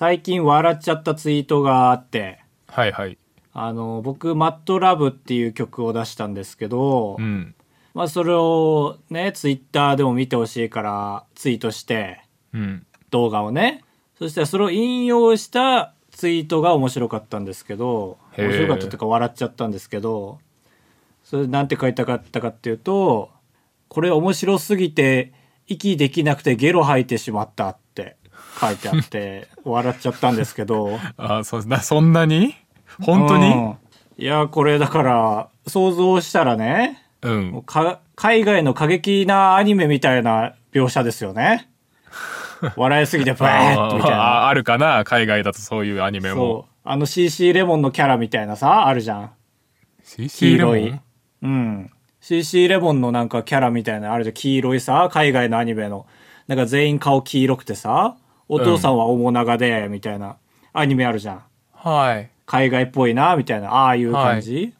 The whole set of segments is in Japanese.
最近笑っちゃったツイートがあって、はいはい。あの、僕、マットラブっていう曲を出したんですけど、うん。まあそれをね、ツイッターでも見てほしいからツイートして、うん。動画をね。そしたらそれを引用したツイートが面白かったんですけど、面白かったというか笑っちゃったんですけど、それなんて書いたかったかっていうと、これ面白すぎて息できなくてゲロ吐いてしまったって書いてあって、笑っちゃったんですけど、あそなそんなに？本当に？うんいや、これだから想像したらね、うん。海外の過激なアニメみたいな描写ですよね。笑いすぎてバーッみたいな。ああるかな？海外だとそういうアニメも。そう。あの CC レモンのキャラみたいなさ、あるじゃん。CC レモン？黄色い。うん。CC レモンのなんかキャラみたいな、あるじゃん。黄色いさ、海外のアニメの。なんか全員顔黄色くてさ、お父さんは面長で、みたいなアニメあるじゃん。はい。海外っぽいな、みたいな、ああいう感じ。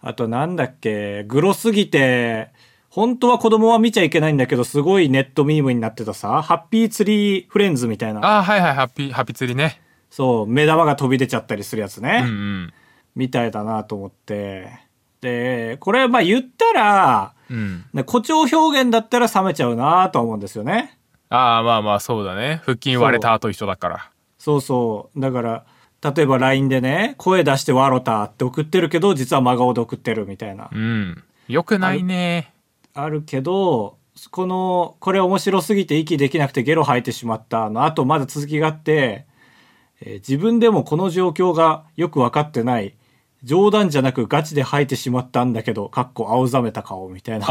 あとなんだっけ、グロすぎて、本当は子供は見ちゃいけないんだけど、すごいネットミームになってたさ、ハッピーツリーフレンズみたいな。あはいはい、ハッピー、ハッピー釣りね。そう、目玉が飛び出ちゃったりするやつね。うんうん。みたいだなと思って。で、これまあ言ったら、うん。ね誇張表現だったら冷めちゃうなとは思うんですよね。ああ、まあまあそうだね。腹筋割れた後一緒だから。そうそう。だから、例えば LINE でね、声出して笑ったって送ってるけど、実は真顔で送ってるみたいな。うん。よくないね。あるけど、この、これ面白すぎて息できなくてゲロ吐いてしまったの、あとまだ続きがあって、えー自分でもこの状況がよく分かってない。冗談じゃなくガチで吐いてしまったんだけど、かっこ青ざめた顔みたいな。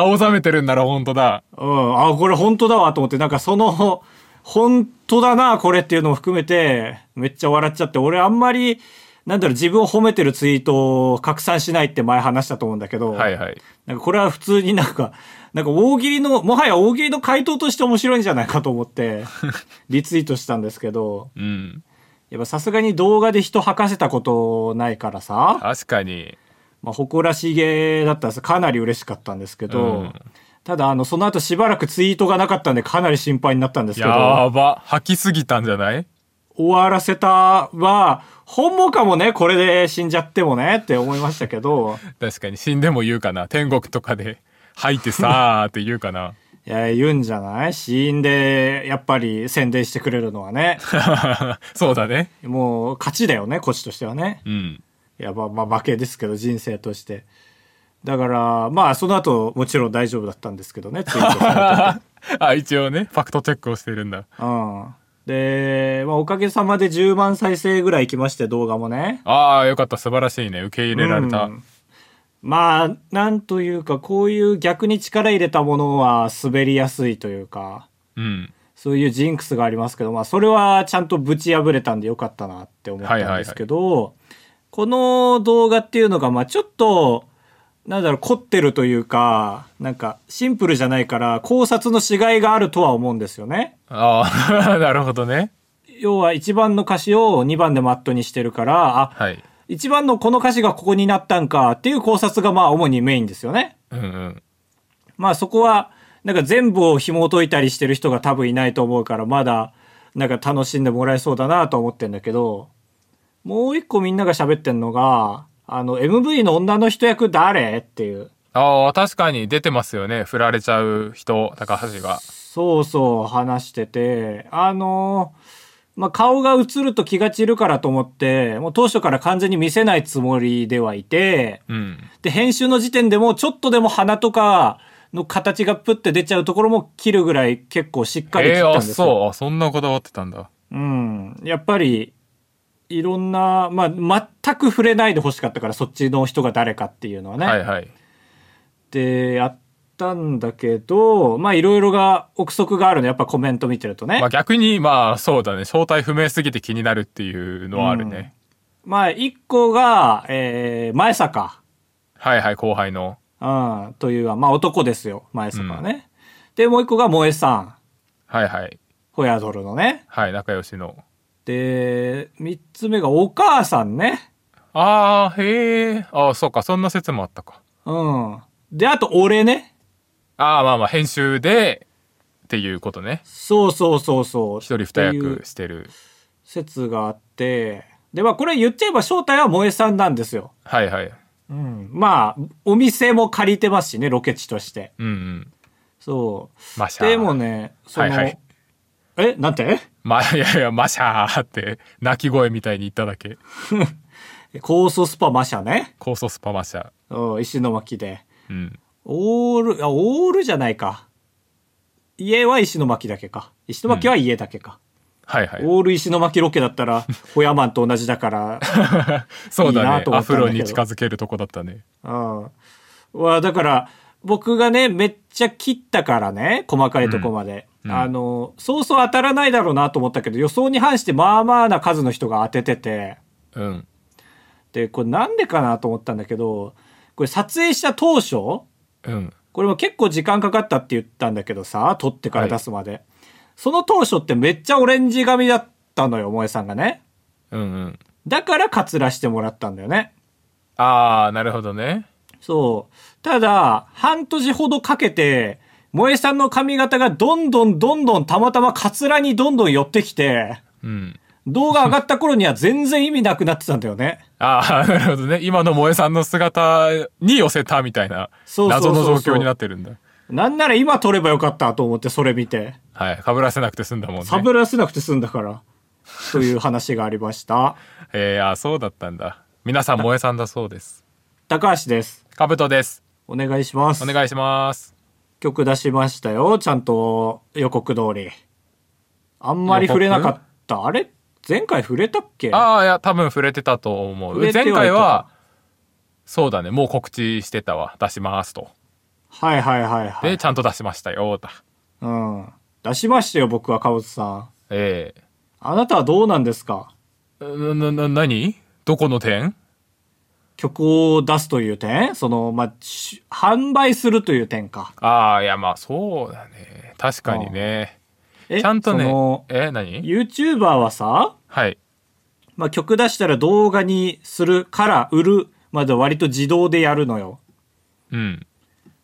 青ざめてるんなら本当だ。うん、あ、これ本当だわと思って、なんかその、本当だな、これっていうのを含めて、めっちゃ笑っちゃって、俺あんまり、なんだろう、自分を褒めてるツイートを拡散しないって前話したと思うんだけど、はいはい。なんかこれは普通になんか、なんか大喜利の、もはや大喜利の回答として面白いんじゃないかと思って、リツイートしたんですけど、うん。やっぱさすがに動画で人吐かせたことないからさ、確かに。まあ、誇らしげだったんですかなり嬉しかったんですけど、うんただあの、その後しばらくツイートがなかったんでかなり心配になったんですけど、やば。吐きすぎたんじゃない？終わらせたは、本望かもね、これで死んじゃってもねって思いましたけど、確かに死んでも言うかな。天国とかで吐いてさーって言うかな。いや、言うんじゃない？死因で、やっぱり宣伝してくれるのはね。そうだね。もう、勝ちだよね、こっちとしてはね。うん。いや、まあ、まあ、負けですけど、人生として。だから、まあ、その後、もちろん大丈夫だったんですけどね、ツイートされて あ、一応ね、ファクトチェックをしてるんだ。うん。で、まあ、おかげさまで10万再生ぐらいいきまして、動画もね。ああ、よかった。素晴らしいね。受け入れられた。うんまあ、なんというか、こういう逆に力入れたものは滑りやすいというか、うん。そういうジンクスがありますけど、まあ、それはちゃんとぶち破れたんでよかったなって思ったんですけど、この動画っていうのが、まあ、ちょっと、なんだろう、凝ってるというか、なんか、シンプルじゃないから、考察のしがいがあるとは思うんですよね。ああ、なるほどね。要は、1番の歌詞を2番でマットにしてるから、あ、はい。1番のこの歌詞がここになったんかっていう考察が、まあ、主にメインですよね。うんうん。まあそこは、なんか全部を紐解いたりしてる人が多分いないと思うから、まだ、なんか楽しんでもらえそうだなと思ってんだけど、もう一個みんなが喋ってんのが、あの、MV の女の人役誰っていう。ああ、確かに出てますよね。振られちゃう人、高橋が。そうそう話してて、あのまあ、顔が映ると気が散るからと思って、もう当初から完全に見せないつもりではいて、うん。で、編集の時点でもちょっとでも鼻とかの形がプッて出ちゃうところも切るぐらい結構しっかり切ええあ、ったんですよ。そう。あ、そんなこだわってたんだ。うん。やっぱり、いろんな、まあ、全く触れないで欲しかったから、そっちの人が誰かっていうのはね。はいはい。で、やったんだけど、まあ、いろいろが、憶測があるの、やっぱコメント見てるとね。まあ逆に、まあそうだね。正体不明すぎて気になるっていうのはあるね。まあ、一個が、えー、前坂。はいはい、後輩の。うん、という、まあ、男ですよ、前坂はね。で、もう一個が萌えさん。はいはい。ホヤドルのね。はい、仲良しの。で、三つ目がお母さんね。ああ、へえ。ああ、そうか。そんな説もあったか。うん。で、あと俺ね。ああ、まあまあ、編集で、っていうことね。そうそうそうそう。一人二役してる。説があって、で、まあこれ言っちゃえば正体は萌えさんなんですよ。はいはい。うん。まあ、お店も借りてますしね、ロケ地として。うんうん。そう。マシャー。でもね、その、はいはいえ、なんて？ま、いやいや、マシャーって、鳴き声みたいに言っただけ。高素スパマシャね。高素スパマシャー。うん石巻で。うん。オール、あ、オールじゃないか。家は石巻だけか。石巻は家だけか。はいはい。オール石巻ロケだったら、ホヤマンと同じだから、そうだいいなと。思ねアフロに近づけるとこだったね。うん。は、だから、僕がね、めっちゃ切ったからね、細かいとこまで。うんうんあの、そうそう当たらないだろうなと思ったけど、予想に反してまあまあな数の人が当ててて、うん。で、これなんでかなと思ったんだけど、これ撮影した当初、うん。これも結構時間かかったって言ったんだけどさ、撮ってから出すまで。その当初ってめっちゃオレンジ髪だったのよ、萌えさんがね。うんうん。だからカツラしてもらったんだよね。あー、なるほどね。そう。ただ、半年ほどかけて、萌えさんの髪型がどんどんどんどんたまたまカツラにどんどん寄ってきて、うん。動画上がった頃には全然意味なくなってたんだよね。あー、なるほどね。今の萌えさんの姿に寄せたみたいな、謎の状況になってるんだ。なんなら今撮ればよかったと思ってそれ見て、はい。被らせなくて済んだもんね。サブらせなくて済んだから、という話がありました。えー、あー、そうだったんだ。皆さん萌えさんだそうです。高橋です。かぶとです。お願いします。お願いします。曲出しましたよ。ちゃんと予告通り。あんまり触れなかった。あれ？前回触れたっけ？ああ、いや、多分触れてたと思う。前回は、そうだね、もう告知してたわ。出しますと。はいはいはいはで、い。ちゃんと出しましたよ、だ。うん。出しましたよ、僕は、かぼつさん。えあなたはどうなんですか？えな、な、な、何？どこの点？曲を出すという点？その、まあ、し販売するという点か。ああ、いや、まあ、そうだね。確かにね。え？ちゃんとねえ、何？YouTuber はさ、はい。まあ、曲出したら動画にするから売るまで割と自動でやるのよ。うん。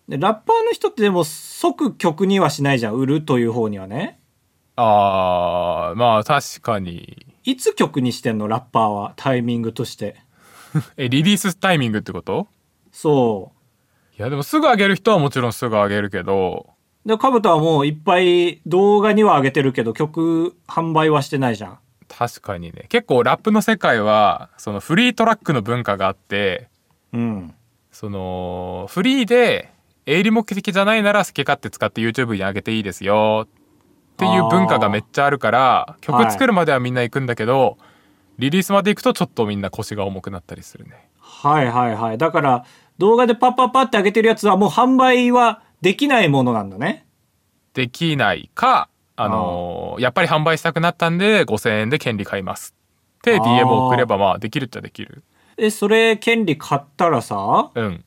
で、ラッパーの人ってでも即曲にはしないじゃん。売るという方にはね。ああ、まあ、確かに。いつ曲にしてんの？ラッパーは。タイミングとして。え、リリースタイミングってこと？そう。いや、でもすぐ上げる人はもちろんすぐ上げるけど、で、カブトはもういっぱい動画には上げてるけど、曲販売はしてないじゃん。確かにね。結構ラップの世界は、そのフリートラックの文化があって、うん。その、フリーで、営利目的じゃないなら好き勝手使って YouTube に上げていいですよっていう文化がめっちゃあるから、曲作るまではみんな行くんだけど、リリースまで行くとちょっとみんな腰が重くなったりするね。はいはいはい。だから、動画でパッパッパって上げてるやつはもう販売はできないものなんだね。できないか、あのーやっぱり販売したくなったんで5000円で権利買いますって DM を送ればまあできるっちゃできる。え、それ、権利買ったらさ、うん。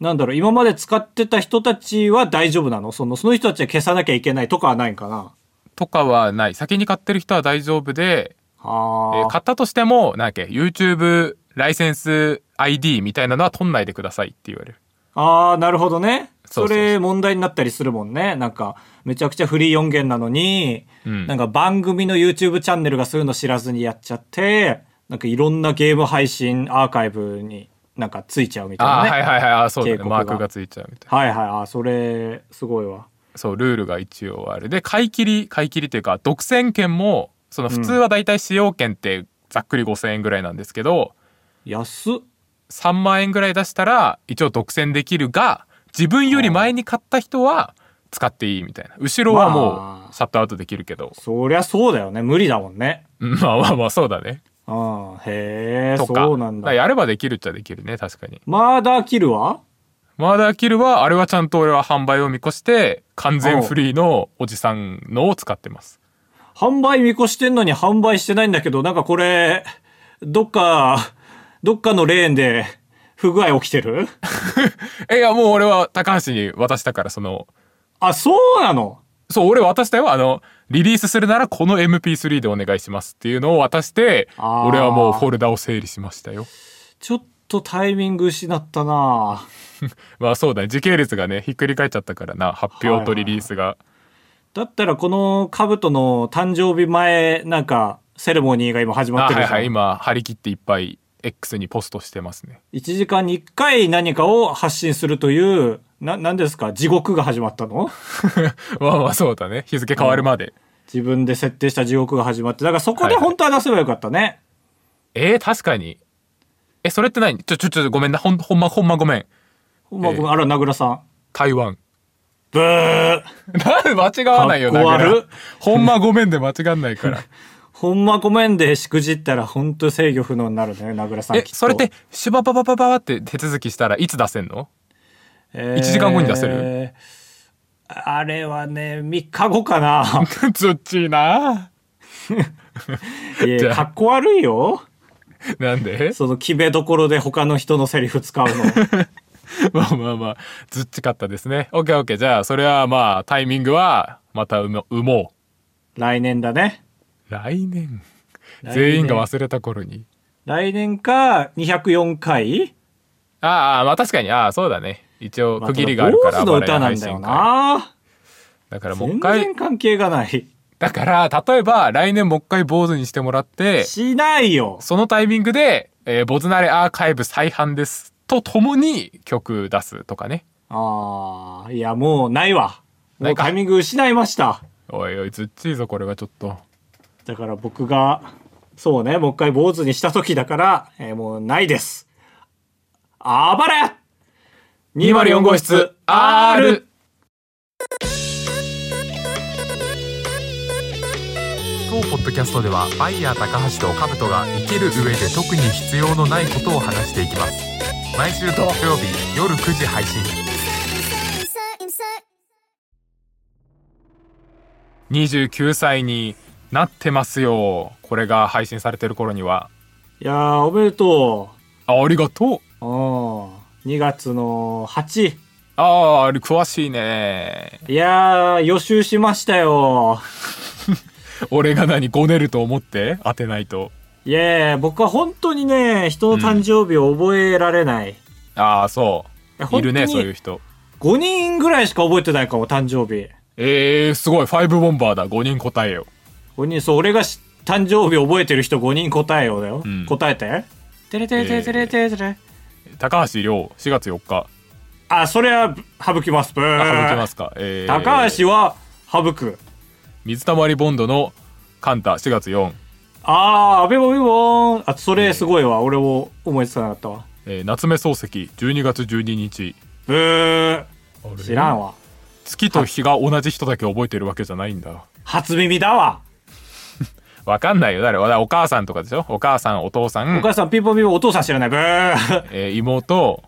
なんだろう、今まで使ってた人たちは大丈夫なの？その、その人たちは消さなきゃいけないとかはないんかな？とかはない。先に買ってる人は大丈夫で、はあ、えー買ったとしても、なんだっけ、YouTube ライセンス ID みたいなのは取んないでくださいって言われる。ああ、なるほどね。それ問題になったりするもんね。なんか、めちゃくちゃフリー音源なのに、うんなんか番組の YouTube チャンネルがそういうの知らずにやっちゃって、なんかいろんなゲーム配信アーカイブになんかついちゃうみたいなね。はいはいはい、あーそうだね。マークがついちゃうみたいな。はいはい。あーそれ、すごいわ。そう、ルールが一応ある。で、買い切り、買い切りっていうか、独占権も、その普通はだいたい使用権ってざっくり5000円ぐらいなんですけど、安っ。3万円ぐらい出したら一応独占できるが、自分より前に買った人は使っていいみたいな。後ろはもまあうシャットアウトできるけど。そりゃそうだよね。無理だもんね。うんまあまあまあそうだね。うん。へえ。そうなんだ。やればできるっちゃできるね、確かに。マーダーキルは？マーダーキルは、あれはちゃんと俺は販売を見越して、完全フリーのおじさんのを使ってます。販売見越してんのに販売してないんだけど、なんかこれ、どっか、どっかのレーンで不具合起きてる？え、いや、もう俺は高橋に渡したから、その、あ、そうなの？そう、俺渡したよ。あの、リリースするならこの MP3 でお願いしますっていうのを渡して、俺はもうフォルダを整理しましたよ。ちょっとタイミング失ったな まあそうだね。時系列がね、ひっくり返っちゃったからな。発表とリリースが。だったらこの兜の誕生日前、なんか、セレモニーが今始まってるじゃん。あはいはい今張り切っていっぱい X にポストしてますね。1時間に1回何かを発信するという、な、何ですか？地獄が始まったの？まあまあそうだね。日付変わるまで、自分で設定した地獄が始まって。だからそこで本当は出せばよかったね。えー、確かに。えそれって何？ちょちょちょごめんな。ほんほんまほんまごめん。ほんまごめん。あら、名倉さん。台湾。ブー。な間違わないよかっこ悪。だからほんまごめんで間違んないから ほんまごめんでしくじったら本当制御不能になるね、名倉さん。えそれってシュバババババって手続きしたらいつ出せんの？え1時間後に出せる？あれはね、3日後かな。ずっちいな いや、あかっこ悪いよ。なんで？その決めどころで他の人のセリフ使うの。まあまあまあずっちかったですねオッケーオッケーじゃあそれはまあタイミングはまた産も産も来年だね。う来年。全員が忘れた頃に。来年か204回ああまあ確かに。ああそうだね。一応区切りがあまるからた坊主の歌なんだよな。だからもう一全回然関係がない。だから例えば来年もう一回坊主にしてもらってしないよ。そのタイミングで「えー、ボズナレアーカイブ再販です」とともに曲出すとかね。ああ、いやもうないわ。もうかタイミング失いました。おいおいずっちいぞこれはちょっとだから僕が、そうね、もう一回坊主にした時だから、えーもうないです。あばれ204号室 R 当ポッドキャストではバイヤー高橋と兜が生きる上で特に必要のないことを話していきます毎週土曜日夜9時配信 insert, insert. 29歳になってますよこれが配信されてる頃にはいやー、おめでとあありがとうう。うん。2月の8。あああれ詳しいねいやー、予習しましたよ。俺が何ごねると思って？当てないといやー、僕は本当にね、人の誕生日を覚えられない。ああそうやいるねそういう人5人ぐらいしか覚えてないかも、誕生日。えー、すごいファイブボンバーだ5人答えよ5人、そう、俺がし誕生日覚えてる人5人答えようだよ。うん答えて。てれてれてれてれてれてれ。高橋亮4月4日あ、それは省きます。ブーあ省きますか、えー、高橋は省く。水溜りボンドのカンタ4月4、あー、アベボビボーン。あ、それすごいわ。俺も思いつかなかったわ。えー夏目漱石12月12日ブー。知らんわ。月と日が同じ人だけ覚えてるわけじゃないんだ初耳だわ。わかんないよ。誰？お母さんとかでしょ？お母さんお父さん。お母さんピンポンピンポンお父さん知らない。ブー。えー妹、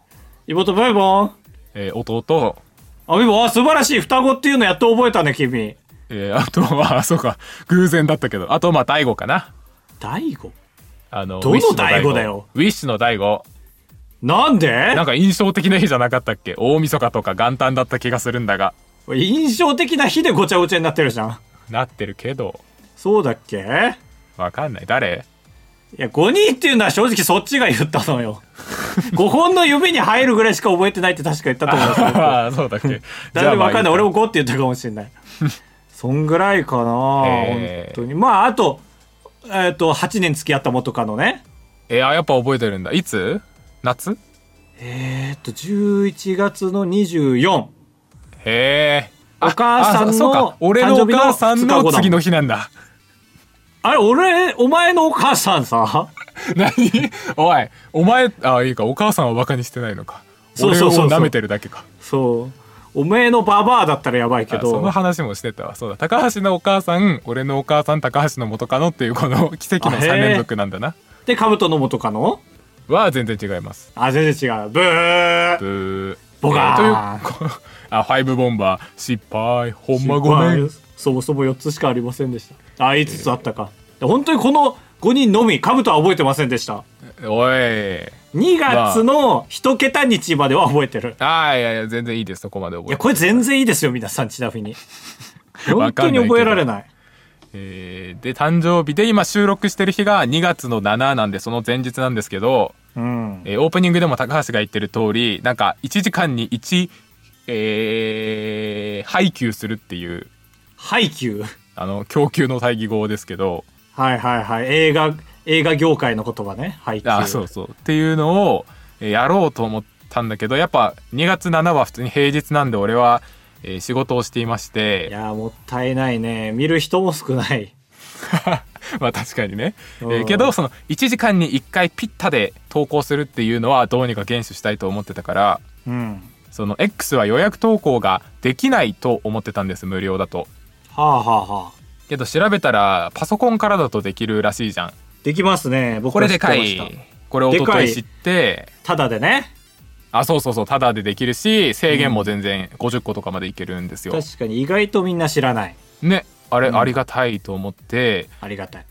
妹ブーボン。えー弟。あ、ビボン、あ、素晴らしい。双子っていうのやっと覚えたね、君。えーあと はそうか。偶然だったけど。あとまあ大悟かな。大悟？あのどの大悟だよ？ウィッシュの大悟。なんで？なんか印象的な日じゃなかったっけ？大晦日とか元旦だった気がするんだが。印象的な日でごちゃごちゃになってるじゃん。なってるけどそうだっけ？わかんない誰？いや、5人っていうのは正直そっちが言ったのよ。5本の指に入るぐらいしか覚えてないって確か言ったと思うんですけど。あ あそうだっけ誰もわかんない。俺もも5って言ったかもしれない。そんぐらいかな、えー本当に。まあ、あと、えっ、と、8年付き合った元カノね。えー、あやっぱ覚えてるんだいつ？夏？えっ、と、11月の24。へえお母さんの俺のお母さん誕生日の2日後だもんの次の日なんだあれ、俺、お前のお母さんさ、何？おいお前あいいかお母さんはバカにしてないのか。そうそうそう舐めてるだけか。そう。おめえのババアだったらやばいけあそのど、話もしてたわ。そうだ。高橋のお母さん俺のお母さん高橋の元カノっていうこの奇跡のあへー3連続なんだな。で、カブトの元カノ？は全然違います。あ、全然違う。ブー。ブー。ボガー。というこあファイブボンバー。失敗。ほんまごめんそもそも4つしかありませんでした。あ、5つあったか。で本当にこの5人のみ、カブトは覚えてませんでした。おい2月の1桁日までは覚えてる。ああいやいや全然いいですそこまで覚いや、えてこれ全然いいですよ、皆さん、ちなみに。本当に覚えられない。えーで誕生日で今収録してる日が2月の7なんでその前日なんですけど、うん。えーオープニングでも高橋が言ってる通りなんか1時間に1、えー配給するっていう配給あの供給の対義語ですけどはいはいはい。映画、映画業界の言葉ね。配給。あそうそうっていうのをえーやろうと思ったんだけどやっぱ2月7は普通に平日なんで俺は、えー仕事をしていましいてやー、もったいないね。見る人も少ない。まあ確かにね、えうんーけどその1時間に1回ピッタで投稿するっていうのはどうにか厳守したいと思ってたからうん。その X は予約投稿ができないと思ってたんです無料だとはあはあはあ。けど調べたらパソコンからだとできるらしいじゃんできますね。僕これでかいこれおととい知ってただでね。あそうそうそうタダでできるし制限も全然50個とかまでいけるんですよ、確かに意外とみんな知らない。ねあれ、うんありがたいと思ってありがたい。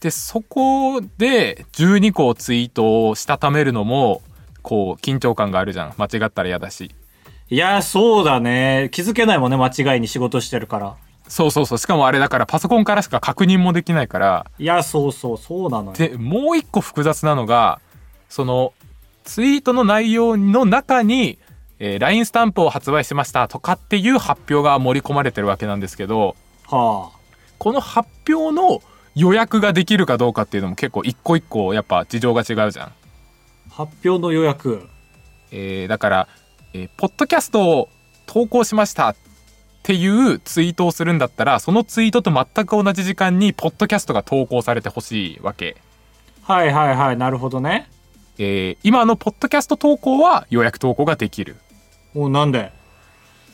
でそこで12個ツイートをしたためるのもこう緊張感があるじゃん間違ったら嫌だしいやー、そうだね。気づけないもんね。間違いに仕事してるから。そうそうそうしかもあれだからパソコンからしか確認もできないからいや、そうそう、そうなのよ。でもう一個複雑なのがそのツイートの内容の中に、えー LINE スタンプを発売しましたとかっていう発表が盛り込まれてるわけなんですけどはこの発表の予約ができるかどうかっていうのも結構一個一個やっぱ事情が違うじゃん。あ。発表の予約。えーだから、えーポッドキャストを投稿しましたっていうツイートをするんだったらそのツイートと全く同じ時間にポッドキャストが投稿されてほしいわけ。はいはいはい。なるほどね。えー今のポッドキャスト投稿は予約投稿ができる。もうなんで？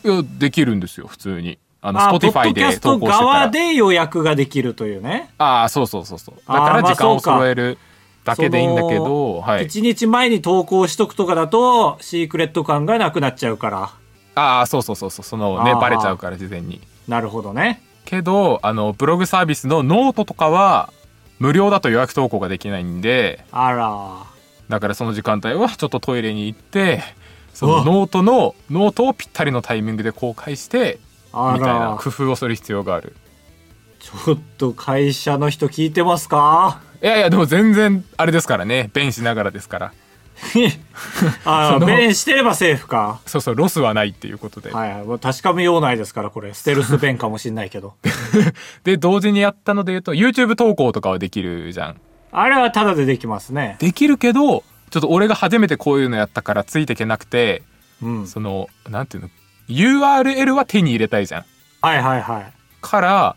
いやできるんですよ普通に。あのあ、ポッド Spotify キャストで投稿してたら。側で予約ができるというね。ああそうそうそうそう。だからまあ時間を揃えるだけでいいんだけど、はい。1日前に投稿しとくとかだと、シークレット感がなくなっちゃうから。ああそうそうそうそうそのねあーバレちゃうから事前に。なるほどね。けどあのブログサービスのノートとかは無料だと予約投稿ができないんであら。だからその時間帯はちょっとトイレに行ってそうのわノートのノートをぴったりのタイミングで公開してあみたいなら。工夫をする必要があるちょっと会社の人聞いてますか？いやいやでも全然あれですからね弁しながらですから あその弁してればセーフか。そうそうロスはないっていうことで、はいはい。もう確かめようないですから、これ。ステルス弁かもしんないけど。で同時にやったので言うと YouTube 投稿とかはできるじゃんあれはタダでできますね。できるけどちょっと俺が初めてこういうのやったからついていけなくてうん。そのなんていうの？URL は手に入れたいじゃんはいはいはい。から、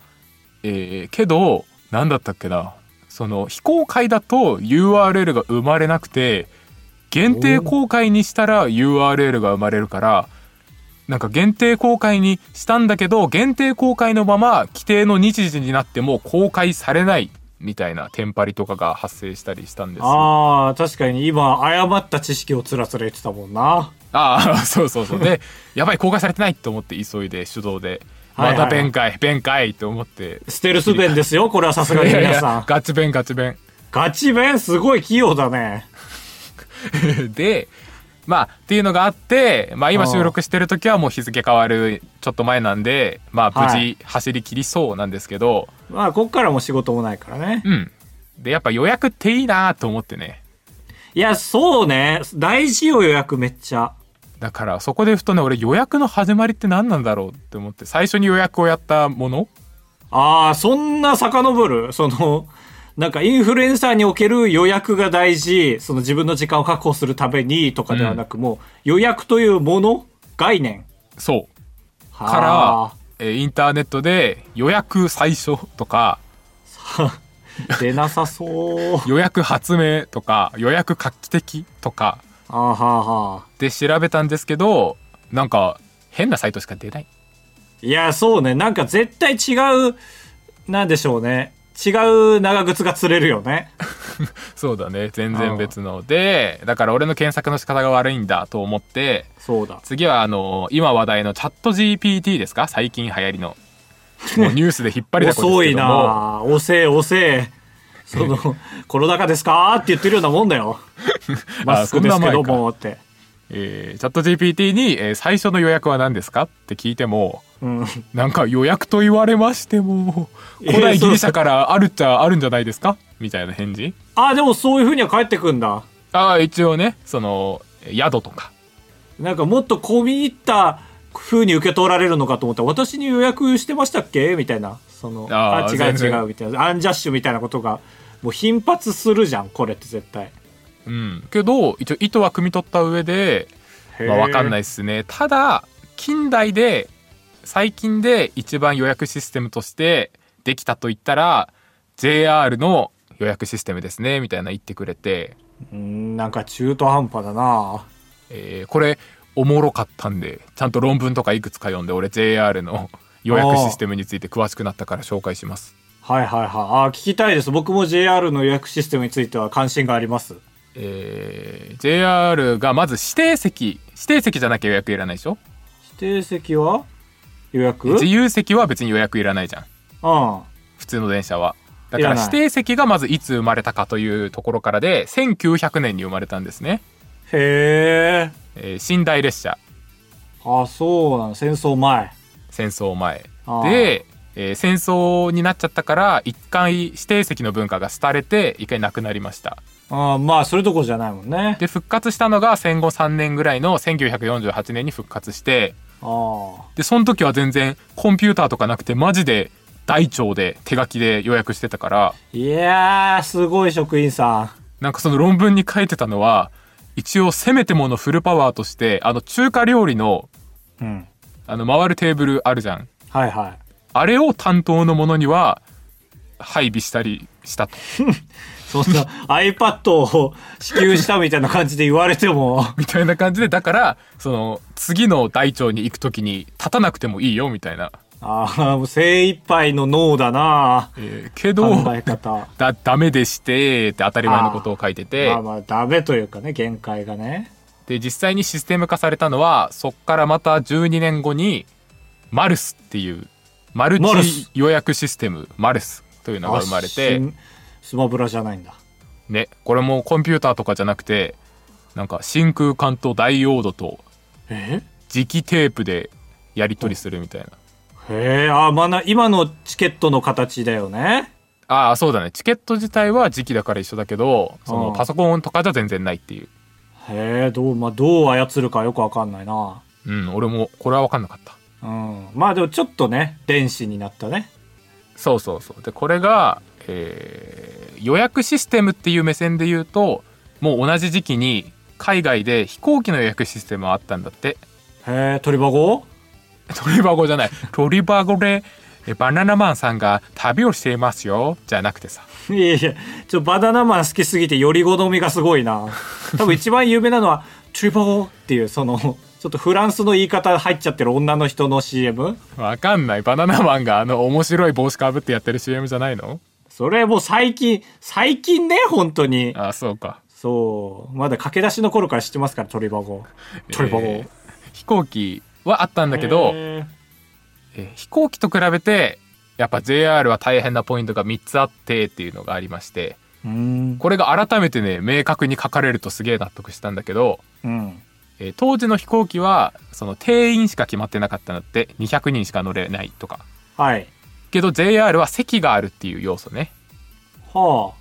えーけど何だったっけなその非公開だと URL が生まれなくて限定公開にしたら URL が生まれるからなんか限定公開にしたんだけど限定公開のまま規定の日時になっても公開されないみたいなテンパリとかが発生したりしたんですよ。ああ、確かに。今、誤った知識をつらつら言ってたもんな。ああ そうそうそう。でやばい公開されてないと思って急いで手動で。また弁解弁解と思って。ステルス弁ですよ、これはさすがに皆さん。ガチ弁ガチ弁。ガチ弁すごい器用だね。でまあっていうのがあって、まあ、今収録してる時はもう日付変わるちょっと前なんでまあ無はい。事走り切りそうなんですけど、まあ、こっからも仕事もないからね。うん。でやっぱ予約っていいなと思ってね。いや、そうね。大事よ、予約めっちゃ。だからそこでふとね俺予約の始まりって何なんだろうって思って最初に予約をやったもの。ああ、そんな遡る？その、なんかインフルエンサーにおける予約が大事、その自分の時間を確保するためにとかではなく、もう予約というもの概念。そうはから、えーインターネットで予約最初とかあ 出なさそう。予約発明とか予約画期的とかあーはあはあ。で調べたんですけどなんか変なサイトしか出ないいや、そうね。なんか絶対違う、なんでしょうね。違う長靴が釣れるよね。そうだね全然別のでだから俺の検索の仕方が悪いんだと思ってそうだ。次はあの今話題のチャット GPT ですか？最近流行りの もうニュースで引っ張りだこ遅いけどもな遅え遅え。その、コロナ禍ですか？って言ってるようなもんだよ。マスクですけどもって。えーチャット GPT に、えー最初の予約は何ですか?」って聞いてもうん。なんか予約と言われましてもえー古代ギリシャからあるっちゃあるんじゃないですか？みたいな返事。あ、でもそういう風には返ってくんだ。ああ一応ねその宿とか。なんかもっと込み入った風に受け取られるのかと思ったら、私に予約してましたっけ？みたいな。そのあーあ違う違うみたいな。アンジャッシュみたいなことがもう頻発するじゃんこれって絶対。うん。けど一応意図は汲み取った上でまあ、わかんないいっすね。ただ近代で最近で一番予約システムとしてできたと言ったら JR の予約システムですねみたいな言ってくれて、うんなんか中途半端だな。えーこれおもろかったんでちゃんと論文とかいくつか読んで俺 JR の予約システムについて詳しくなったから紹介します。はいはいはい。あー聞きたいです。僕も JR の予約システムについては関心があります。えー JR がまず指定席指定席じゃなきゃ予約いらないでしょ？指定席は？予約？自由席は別に予約いらないじゃん。うん普通の電車は。だから指定席がまずいつ生まれたかというところからで1900年に生まれたんですね、へえ。えー寝台列車。あそうなの。戦争前。戦争前。で、えー戦争になっちゃったから一回指定席の文化が廃れて一回なくなりました。あーまあそれどころじゃないもんね。で復活したのが戦後3年ぐらいの1948年に復活してああでその時は全然コンピューターとかなくてマジで大腸で手書きで予約してたからいやーすごい職員さなんかその論文に書いてたのは一応せめてものフルパワーとしてあの中華料理のんうん。あの回るテーブルあるじゃん。はいはい。あれを担当のものには配備したりしたと そんな iPad を支給したみたいな感じで言われても。みたいな感じでだからその次の大腸に行く時に立たなくてもいいよみたいな、ああもう精一杯の脳だな。えーけど考え方。だダメでしてって当たり前のことを書いてて。まあまあダメというかね限界がね。で実際にシステム化されたのはそっからまた12年後にマルスっていうマルチ予約システムマルスというのが生まれて。あススマブラじゃないんだ。ねこれもコンピューターとかじゃなくてなんか真空管とダイオードとえ？磁気テープでやり取りするみたいな。へえあまあな今のチケットの形だよね。ああそうだね。チケット自体は磁気だから一緒だけどそのうん。パソコンとかじゃ全然ないっていう。へえどう,、まあ、どう操るかよくわかんないな。うん俺もこれは分かんなかった。うん。まあでもちょっとね電子になったね。そうそうそう。でこれが、えー予約システムっていう目線で言うともう同じ時期に海外で飛行機の予約システムはあったんだって。へえ鳥箱？鳥箱じゃない。鳥箱でえバナナマンさんが旅をしていますよ。じゃなくてさ。いやいやちょバナナマン好きすぎてより好みがすごいな。多分一番有名なのはトリバゴっていうそのちょっとフランスの言い方入っちゃってる女の人の CM わかんない。バナナマンがあの面白い帽子かぶってやってる CM じゃないの？それもう最近最近ね本当に。あそうか。そう。まだ駆け出しの頃から知ってますからトリバゴ。トリバゴ、えー飛行機はあったんだけど、へえー飛行機と比べてやっぱ JR は大変なポイントが3つあってっていうのがありましてこれが改めてね明確に書かれるとすげえ納得したんだけど、うん。えー当時の飛行機はその定員しか決まってなかったんだって200人しか乗れないとか。はいけど JR は席があるっていう要素ね。は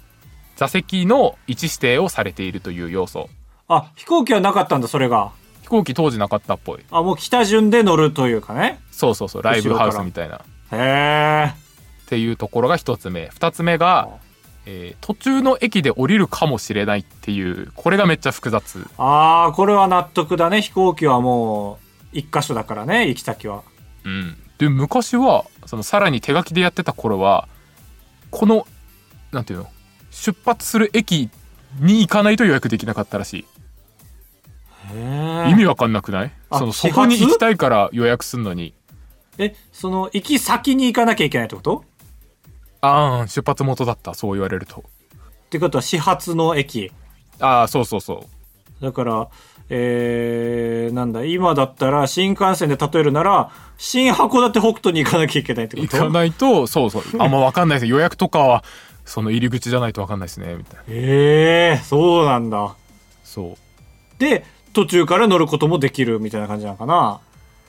座席の位置指定をされているという要素。ああ飛行機はなかったんだそれが。飛行機当時なかったっぽい。あもう北順で乗るというかね。そうそうそうライブハウスみたいな。っへえ。ていうところが一つ目。二つ目が、えー途中の駅で降りるかもしれないっていうこれがめっちゃ複雑。ああこれは納得だね。飛行機はもう一箇所だからね行き先は。うん。で昔はそのさらに手書きでやってた頃はこのなんていうの？出発する駅に行かないと予約できなかったらしい。意味わかんなくない？あそのそこに行きたいから予約すんのに。えその行き先に行かなきゃいけないってこと？ああ出発元だった。そう言われると。ってことは始発の駅。ああそうそうそう。だからえー、なんだ今だったら新幹線で例えるなら新函館北斗に行かなきゃいけないってこと？行かないとそうそう。あんまわかんないです。予約とかはその入り口じゃないとわかんないですねみたいな。ええそうなんだ。そで途中から乗ることもできるみたいな感じなのかな、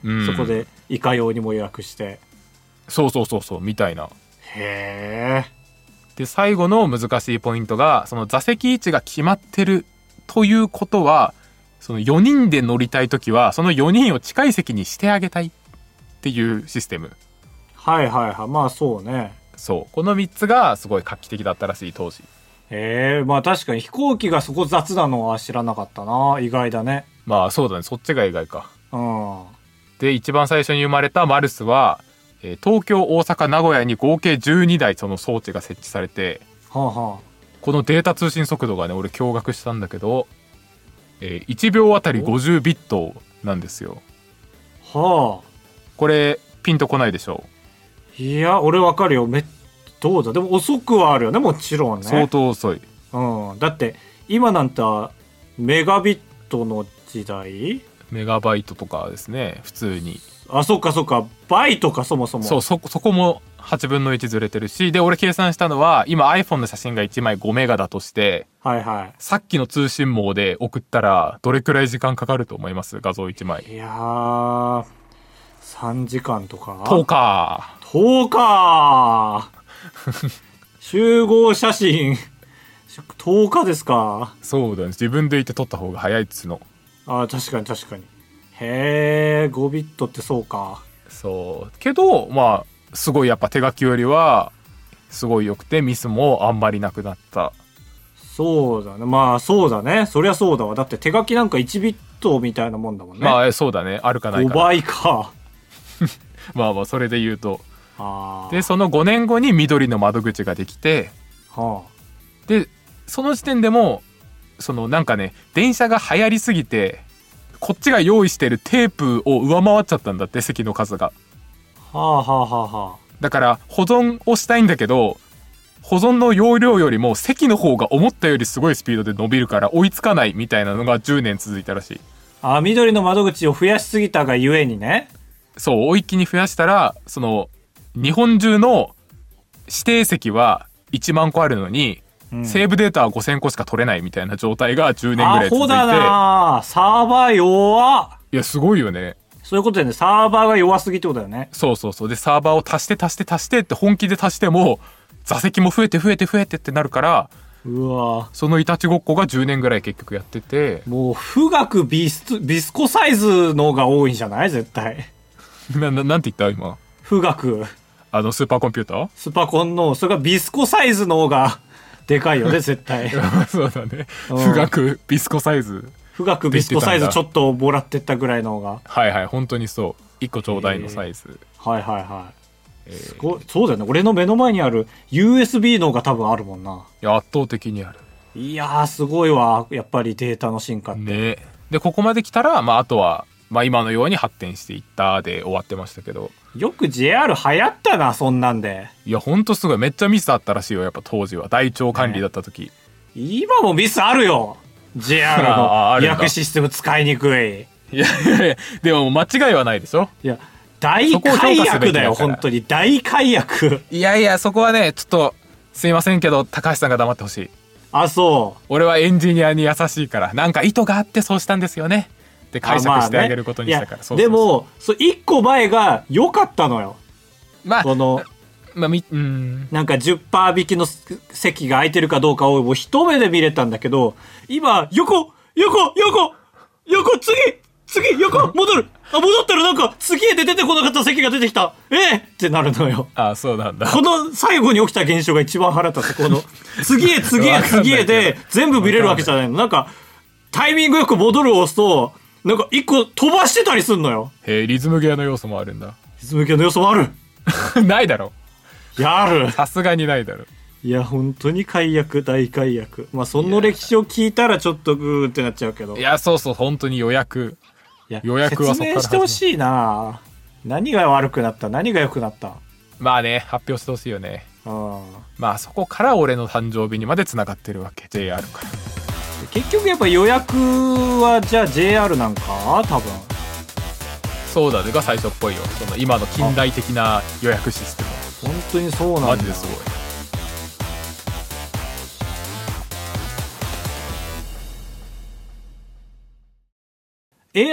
う、うん、そこでいかようにも予約して。そうそうそうそうみたいな。へえで最後の難しいポイントがその座席位置が決まってるということはその4人で乗りたい時はその4人を近い席にしてあげたいっていうシステム。はいはいはい。まあそうね。そう。この3つがすごい画期的だったらしい当時。へえ。まあ確かに飛行機がそこ雑なのは知らなかったな。意外だね。まあそうだね。そっちが意外か。うん。で一番最初に生まれたマルスは、えー東京大阪名古屋に合計12台その装置が設置されてはあはこのデータ通信速度がね俺驚愕したんだけど、えー1秒あたり50ビットなんですよ。あはあ。これピンとこないでしょいや俺わかるよ。めどうだ？でも遅くはあるよねもちろんね。相当遅い。うん、だって今なんてメガビットの時代？メガバイトとかですね普通に。あそっかそっか。バイトかそもそも。そうそそこも8分の1ずれてるしで俺計算したのは今 iPhone の写真が1枚5メガだとしてはいはさっきの通信網で送ったらどれくらい時間かかると思います？画像1枚。いいやー3時間とか？10日。10日！集合写真。10日ですか？そうだね。自分で行って撮った方が早いっつうの。あ確かに確かに。へえ5ビットってそうか。そう。けどまあすごいやっぱ手書きよりはすごい良くてミスもあんまりなくなった。そうだね。まあそうだね。そりゃそうだわ。だって手書きなんか1ビットみたいなもんだもんね、まあえそうだね。あるかない5か。な倍か。まあまあそれで言うと。でその5年後に緑の窓口ができてはでその時点でもそのなんかね電車が流行りすぎてこっちが用意してるテープを上回っちゃったんだって席の数があ、はあはあはあ。はだから保存をしたいんだけど保存の容量よりも席の方が思ったよりすごいスピードで伸びるから追いつかないみたいなのが10年続いたらしい。ああ緑の窓口を増やしすぎたがゆえにね。そう追い気に増やしたらその日本中の指定席は1万個あるのに、うん。セーブデータは5000個しか取れないみたいな状態が10年ぐらアい続いて。ホだな。サーバー弱っ。いやすごいよねそういうことだよねサーバーが弱すぎってことだよね。そうそうそう。でサーバーを足して足して足してって本気で足しても座席も増えて増えて増えてってなるからうわ。そのいたちごっこが10年ぐらい結局やってて。もう富岳ビスビスコサイズのが多いんじゃない？絶対。なななんて言った今？富岳あのスーパーコンピューター？スパコンのそれがビスコサイズの方がでかいよね絶対。そうだね。うん。富岳ビスコサイズ富岳ビスコサイズちょっともらってったぐらいの方が。はいはい本当にそう。1個ちょうだいのサイズ、はいはいはい。えーすごいそうだよね。俺の目の前にある USB の方が多分あるもんな。いや圧倒的にある。いやーすごいわ。やっぱりデータの進化って、ね。でここまで来たら、まあ、あとは、まあ、今のように発展していったで終わってましたけど。よく JR 流行ったなそんなんで。いやほんとすごい。めっちゃミスあったらしいよやっぱ当時は。台帳管理だった時、今もミスあるよ JR ああ予約システム使いにくい。いやいやいやでも間違いはないでしょ？いや大解約だよ本当に。大解約。いやいやそこはねちょっとすいませんけど高橋さんが黙ってほしい。あそう。俺はエンジニアに優しいからなんか意図があってそうしたんですよね。って解釈してあげることにしたから、でもそう一個前が良かったのよ。まあこのまあみうんなんか10%引きの席が空いてるかどうかをもう一目で見れたんだけど今横横横横次次横戻るあ戻ったらなんか次へで出てこなかった席が出てきたええってなるのよあそうなんだこの最後に起きた現象が一番腹立つ。この、次へ次へ次へで全部見れるわけじゃないの。なんか、タイミングよく戻るを押すと、なんか一個飛ばしてたりすんのよ。へえリズムゲーの要素もあるんだリズム系の要素もある。ないだろいや、ある。さすがにないだろいや、本当に解約、大解約。まあ、その歴史を聞いたらちょっとグーってなっちゃうけど。いやそうそう本当に予約予約はそっから説明してほしいな何が悪くなった何が良くなったまあね発表してほしいよねうん。まあそこから俺の誕生日にまでつながってるわけ JR から結局やっぱ予約はじゃあ JR なんか？多分。そうだねが最初っぽいよその今の近代的な予約システム本当にそうなんだ。マジですごい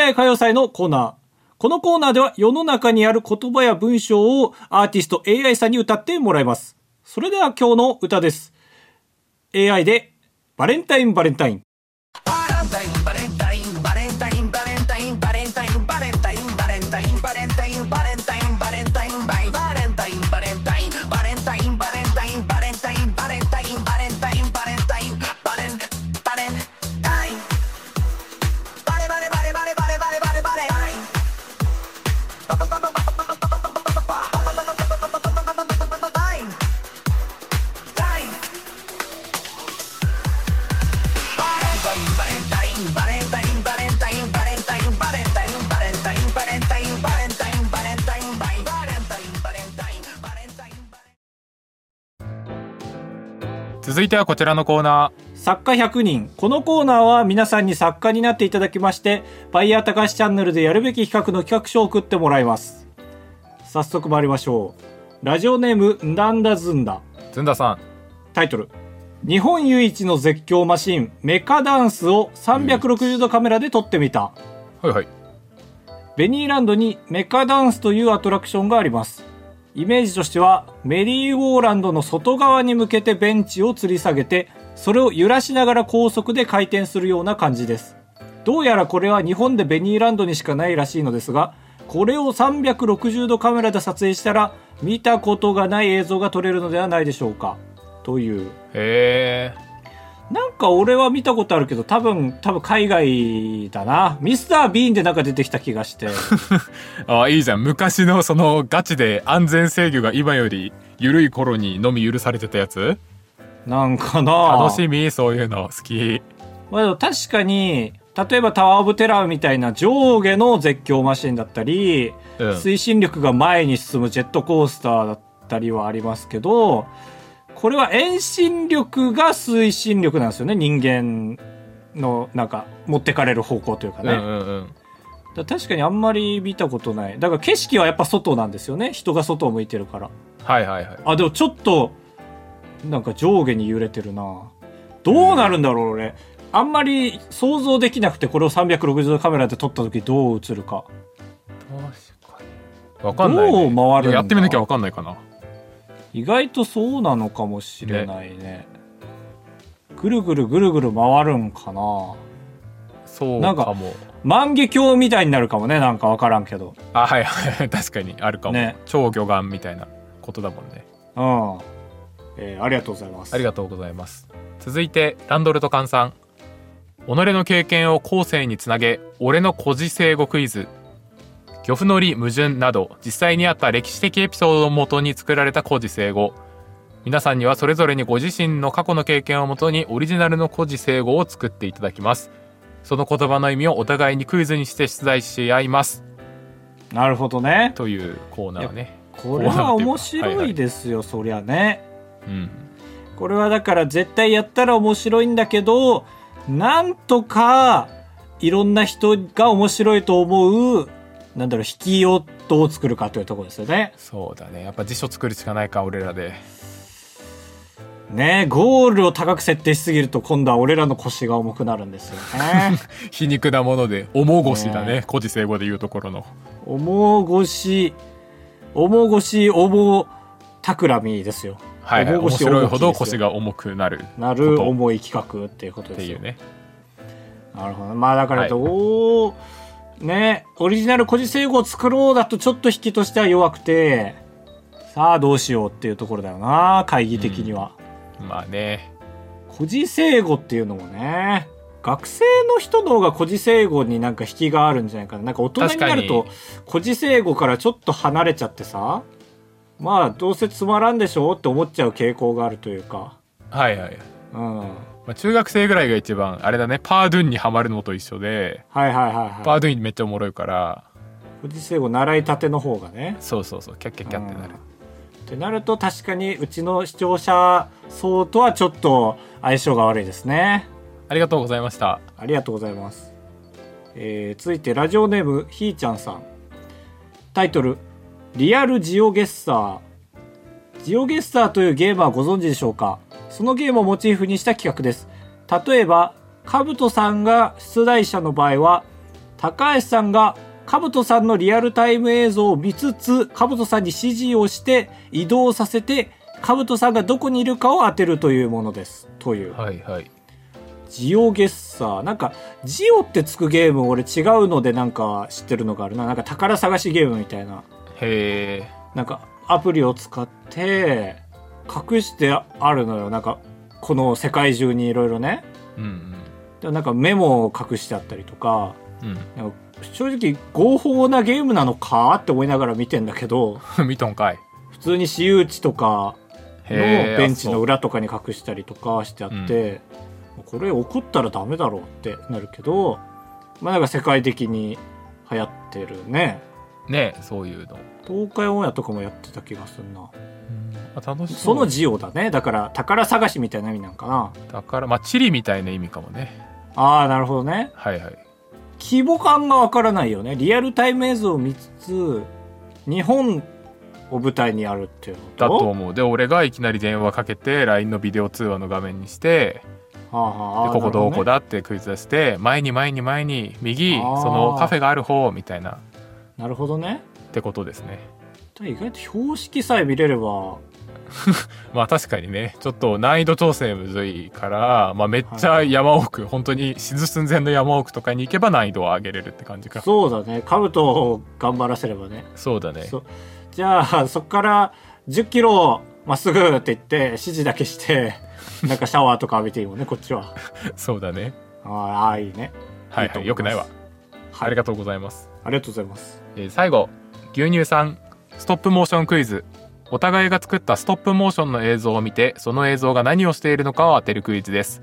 AI 歌謡祭のコーナー。このコーナーでは世の中にある言葉や文章をアーティスト AI さんに歌ってもらいます。それでは今日の歌です。AI でバレンタインバレンタイン。続いてはこちらのコーナ作家100人。このコーナーは皆さんに作家になっていただきまして、バイヤー高橋チャンネルでやるべき企画の企画書を送ってもらいます。早速参りましょう。ラジオネーム、んだんだずんだ。ーずんださんタイトル。日本唯一の絶叫マシン、メカダンスを360度カメラで撮ってみた。はいはいベニーランドにメカダンスというアトラクションがあります。イメージとしては、メリーゴーランドの外側に向けてベンチを吊り下げて、それを揺らしながら高速で回転するような感じです。どうやらこれは日本でベニーランドにしかないらしいのですが、これを360度カメラで撮影したら、見たことがない映像が撮れるのではないでしょうか。という。へえなんか俺は見たことあるけど、多分、多分海外だな。ミスター・ビーンでなんか出てきた気がして。あいいじゃん。昔のそのガチで安全制御が今より緩い頃にのみ許されてたやつ？なんかな。楽しみそういうの。好き。まあ確かに、例えばタワーオブテラーみたいな上下の絶叫マシンだったり、うん。推進力が前に進むジェットコースターだったりはありますけど、これは遠心力が推進力なんですよね、人間のなんか持ってかれる方向というかね。うんうんうんだから確かにあんまり見たことない。だから景色はやっぱ外なんですよね。人が外を向いてるから。はいはいはいあ、でもちょっと、なんか上下に揺れてるなどうなるんだろう、俺。あんまり想像できなくて、これを360度カメラで撮った時どう映るか。確かにわかんない、ね、どう回るやってみなきゃわかんないかな意外とそうなのかもしれないね。ぐるぐるぐるぐる回るんかな。そうなんか万華鏡みたいになるかもね、なんかわからんけど。あはいはい。確かにあるかも、ね。超魚眼みたいなことだもんね。うん。えーありがとうございます。ありがとうございます。続いてランドルトカンさん。己の経験を後世につなげ俺の孤児生語クイズ漁夫の利矛盾など実際にあった歴史的エピソードをもとに作られた孤児生語。皆さんにはそれぞれにご自身の過去の経験をもとにオリジナルの孤児生語を作っていただきます。その言葉の意味をお互いにクイズにして出題し合います。なるほどね。というコーナーね。これは面白いですよ、そりゃね。うん。これはだから絶対やったら面白いんだけど、なんとか、いろんな人が面白いと思う、なんだろう、引きをどう作るかというところですよね。そうだね。やっぱ辞書作るしかないか俺らで。ねゴールを高く設定しすぎると今度は俺らの腰が重くなるんですよね。皮肉なもので重腰だね。ね古事成語で言うところの。重腰、重腰、重企みですよ。はい、はい、面白いほど腰が重くなる。なる重い企画っていうことですよ。っていう。ね。なるほど。まあだからはい。どう、ね、オリジナル古事成語を作ろうだとちょっと引きとしては弱くて、さあどうしようっていうところだよな、会議的には。まあね古事成語っていうのもね、学生の人の方が古事成語になんか引きがあるんじゃないかな。なんか大人になると古事成語からちょっと離れちゃってさ、まあどうせつまらんでしょうって思っちゃう傾向があるというか。はいはい、うん。はいまあ、中学生ぐらいが一番あれだね。パードゥンにはまるのと一緒で。はいはいはい。パードゥンめっちゃおもろいから。古事成語習いたての方がね。そうそうそう。キャッキャッキャってなる。ってなると確かにうちの視聴者層とはちょっと相性が悪いですね。ありがとうございました。ありがとうございます、えー続いてラジオネームひーちゃんさん。タイトル「リアルジオゲッサー」ジオゲッサーというゲームはご存知でしょうか？そのゲームをモチーフにした企画です例えばカブトさんが出題者の場合は高橋さんがカブトさんのリアルタイム映像を見つつ、カブトさんに指示をして移動させて、カブトさんがどこにいるかを当てるというものです。という。はいはいジオゲッサー。なんか、ジオってつくゲーム俺違うのでなんか知ってるのがあるな。なんか宝探しゲームみたいな。へえなんかアプリを使って隠してあるのよ。なんか、この世界中にいろいろね。うんでなんかメモを隠してあったりとか、うんなんか正直合法なゲームなのかって思いながら見てんだけど、う ん見とんかい普通に私有地とかのベンチの裏とかに隠したりとかしてあって、これ怒ったらダメだろうってなるけど、まあなんか世界的に流行ってるね。ねそういうの東海オンエアとかもやってた気がするな。あ楽しそのジオだね。だから宝探しみたいな意味なんかな。だからまあ地理みたいな意味かもね。ああなるほどね。はいはい。規模感がわからないよね。リアルタイム映像を見つつ日本を舞台にあるっていうのだと思う。で俺がいきなり電話かけて LINE のビデオ通話の画面にしてはあはあでここどこだだってクイズ出して前に前に前に右そのカフェがある方みたいな。なるほどね。ってことですね。意外と標識さえ見れれば まあ確かにねちょっと難易度調整むずいから、まあ、めっちゃ山奥、本当に死ぬ寸前の山奥とかに行けば難易度を上げれるって感じか。そうだね。カブトを頑張らせればね。そうだね。じゃあそこから1 0キロまっすぐって言って指示だけして なんかシャワーとか浴びていいもんねこっちは。そうだね。ああいいね。はいはいよくないわ、はい。ありがとうございます、ありがとうございます。えー最後牛乳さんストップモーションクイズお互いが作ったストップモーションの映像を見てその映像が何をしているのかを当てるクイズです。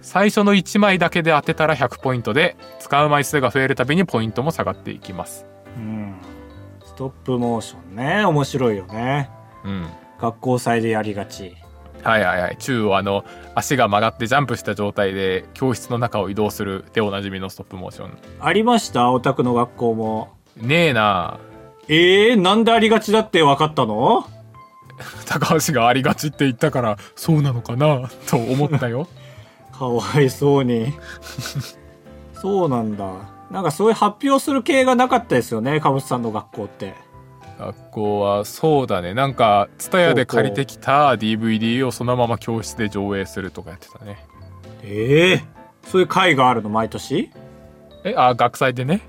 最初の1枚だけで当てたら100ポイントで使う枚数が増えるたびにポイントも下がっていきます。うん。ストップモーションね。面白いよね。うん。学校祭でやりがち。はいはいはい。宙をあの足が曲がってジャンプした状態で教室の中を移動するでおなじみのストップモーション。ありました？オタクの学校も。ねえなえー、なんでありがちだって分かったの？高橋がありがちって言ったからそうなのかな と思ったよ。かわいそうに。そうなんだ。なんかそういう発表する系がなかったですよねかぶさんの学校って。学校はそうだね。なんか TSUTAYA で借りてきた DVD をそのまま教室で上映するとかやってたね。ええそういう会があるの毎年？えあ学祭でね。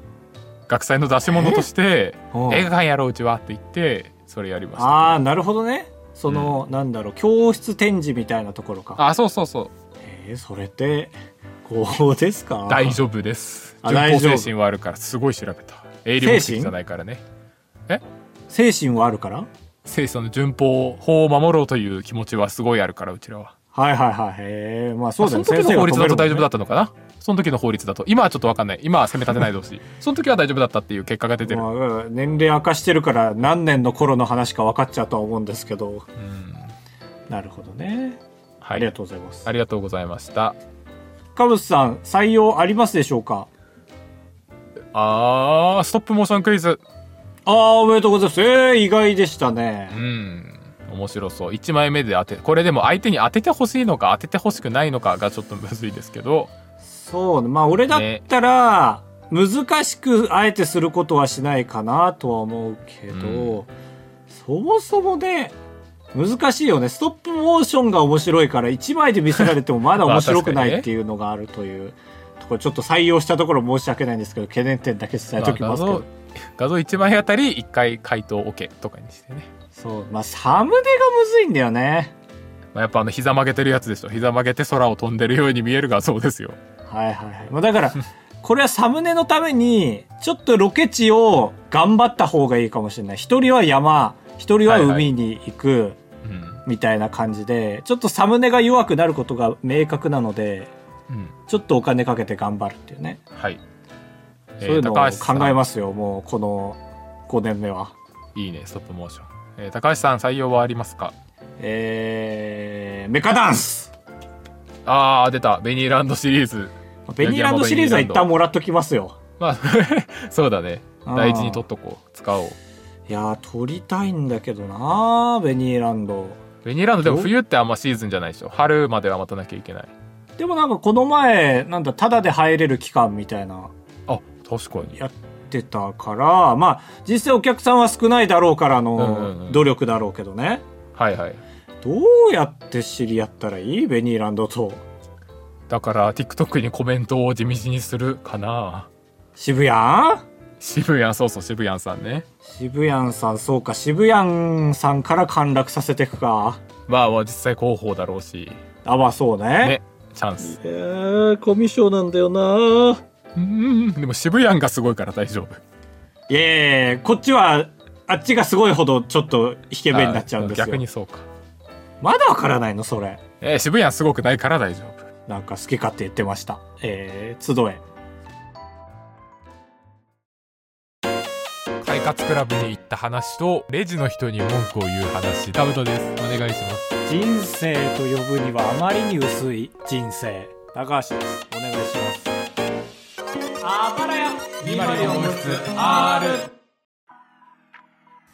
学祭の出し物としてうん。映画館やろううちはって言ってそれやりました。ああなるほどね。その、なんだろう教室展示みたいなところか。あそうそうそう。えー、それってこうですか？大丈夫です。あ順法大丈夫。精神はあるからすごい調べた。営利目的じゃないからね。精神？はあるから？精神の順法法を守ろうという気持ちはすごいあるからうちらは。はいはいはい。へえまあそうだそのよね時の法律だと大丈夫だっったのかな？その時の法律だと。今はちょっと分かんない。今は責め立てないでほしい。その時は大丈夫だったっていう結果が出てる、まあうん年齢明かしてるから何年の頃の話か分かっちゃうとは思うんですけど。うん。なるほどね、はい。ありがとうございます。ありがとうございました。カブスさん採用ありますでしょうか？あーストップモーションクイズ。ああおめでとうございます。えー、意外でしたね。うん。面白そう。1枚目で当てこれでも相手に当ててほしいのか当ててほしくないのかがちょっとむずいですけどそうねまあ俺だったら、難しくあえてすることはしないかなとは思うけど、そもそもね難しいよね。ストップモーションが面白いから1枚で見せられてもまだ面白くないっていうのがあるというところちょっと採用したところ申し訳ないんですけど懸念点だけ伝えときますけど、まあ画像画像1枚あたり1回回答 OK とかにしてね、そう。まあサムネがむずいんだよね。まあ、やっぱあの膝曲げてるやつでしょ。膝曲げて空を飛んでるように見える画像ですよはいはいはい。まあ、だから、これはサムネのために、ちょっとロケ地を頑張った方がいいかもしれない。一人は山、一人は海に行く、うん。みたいな感じで、ちょっとサムネが弱くなることが明確なので、うん。ちょっとお金かけて頑張るっていうね。はい、そういうのを考えますよ、もうこの5年目は。いいねストップモーション、えー高橋さん採用はありますか？えー、メカダンス。あー出た。ベニーランドシリーズベニーランドシリーズは一旦もらっときますよ。まあ そうだね。大事に取っとこう。使おう。いやー、撮りたいんだけどなベニーランド。ベニーランドでも冬ってあんまシーズンじゃないでしょ。春までは待たなきゃいけない。でもなんかこの前、なんだ、タダで入れる期間みたいな、あ確かに。やってたから、まあ、実際お客さんは少ないだろうからうんうんうん。の努力だろうけどね。はいはい。どうやって知り合ったらいい？ベニーランドと。だから TikTok にコメントを地道にするかな。渋谷？渋谷そうそう渋谷さんね。渋谷さん、そうか、渋谷さんから陥落させていくか。まあまあ実際広報だろうし。あ、まあそうね。ねチャンス。えー、コミュ障なんだよな。うんでも渋谷がすごいから大丈夫。いやいやこっちは、あっちがすごいほどちょっとイケメンになっちゃうんですよ。逆にそうか。まだわからないのそれ。えー渋谷すごくないから大丈夫なんか好き勝手言ってました。えー、集え。解活クラブに行った話とレジの人に文句を言う話。タブトです。お願いします。人生と呼ぶにはあまりに薄い人生。高橋です。お願いします。あばらや。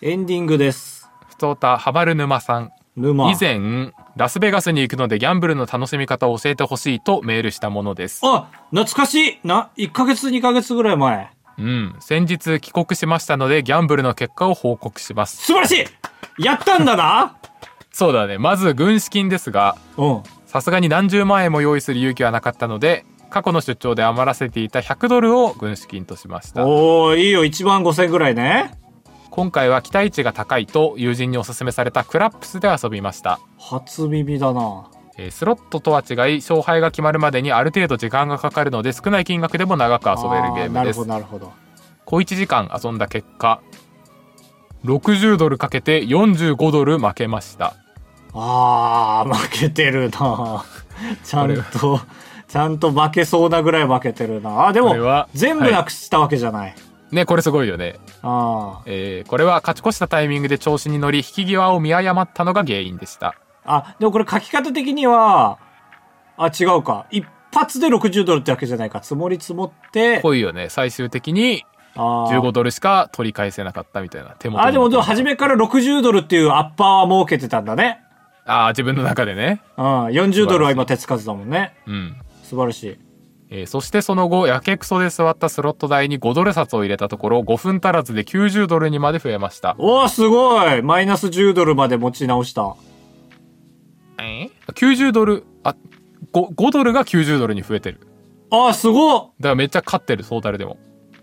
エンディングです。ふつおたハバル沼さん。沼。以前ラスベガスに行くのでギャンブルの楽しみ方を教えてほしいとメールしたものです。あ懐かしい。な1ヶ月2ヶ月ぐらい前。うん。先日帰国しましたのでギャンブルの結果を報告します。素晴らしい。やったんだな。そうだね。まず軍資金ですがうん。さすがに何十万円も用意する勇気はなかったので過去の出張で余らせていた100ドルを軍資金としました。おーいいよ。1万5000ぐらいね今回は期待値が高いと友人におすすめされたクラップスで遊びました、初耳だな。えースロットとは違い勝敗が決まるまでにある程度時間がかかるので少ない金額でも長く遊べるゲームです。あなるほどなるほど。小1時間遊んだ結果60ドルかけて45ドル負けました。あー負けてるな。ちゃんとちゃんと負けそうなぐらい負けてるな。あでも全部なくしたわけじゃない、ねこれすごいよね。あーえーこれは勝ち越したタイミングで調子に乗り引き際を見誤ったのが原因でした。あでもこれ書き方的にはあ違うか。一発で60ドルってわけじゃないか。積もり積もって。濃いよね。最終的にあー15ドルしか取り返せなかったみたいな手元に。あでもでも初めから60ドルっていうアッパーは設けてたんだね。あー自分の中でね。うん。40ドルは今手つかずだもんね。うん。素晴らしいえーそしてその後やけくそで座ったスロット台に5ドル札を入れたところ5分足らずで90ドルにまで増えました。おーすごい。マイナス10ドルまで持ち直した。え？ー90ドルあ 5, 5ドルが90ドルに増えてる。あーすごっ。だからめっちゃ勝ってるトータルでも。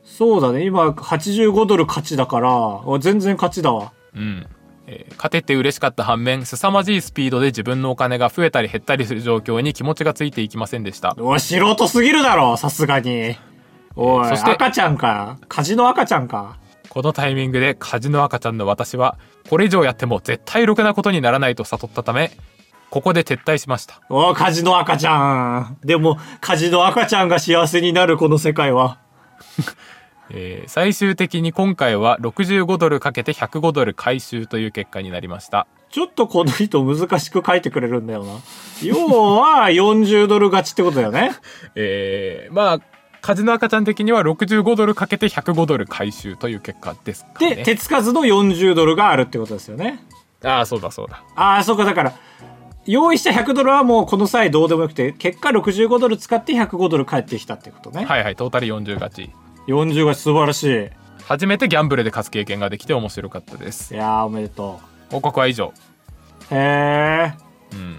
そうだね。今85ドル勝ちだからあ全然勝ちだわ。うん、えー勝てて嬉しかった反面凄まじいスピードで自分のお金が増えたり減ったりする状況に気持ちがついていきませんでした。おい素人すぎるだろさすがに。おいそして赤ちゃんかカジの赤ちゃんか。このタイミングでカジの赤ちゃんの私はこれ以上やっても絶対ろくなことにならないと悟ったためここで撤退しました。おいカジの赤ちゃん。でもカジの赤ちゃんが幸せになるこの世界は えー最終的に今回は65ドルかけて105ドル回収という結果になりました。ちょっとこの人難しく書いてくれるんだよな。要は40ドル勝ちってことだよね。えーまあカジの赤ちゃん的には65ドルかけて105ドル回収という結果ですかね。で手つかずの40ドルがあるってことですよね。ああそうだそうだ。ああそうかだから用意した100ドルはもうこの際どうでもよくて結果65ドル使って105ドル返ってきたってことね、はいはいトータル40勝ち40が素晴らしい。い初めてギャンブルで勝つ経験ができて面白かったです。やーおめでと報告は以上。うへえうん。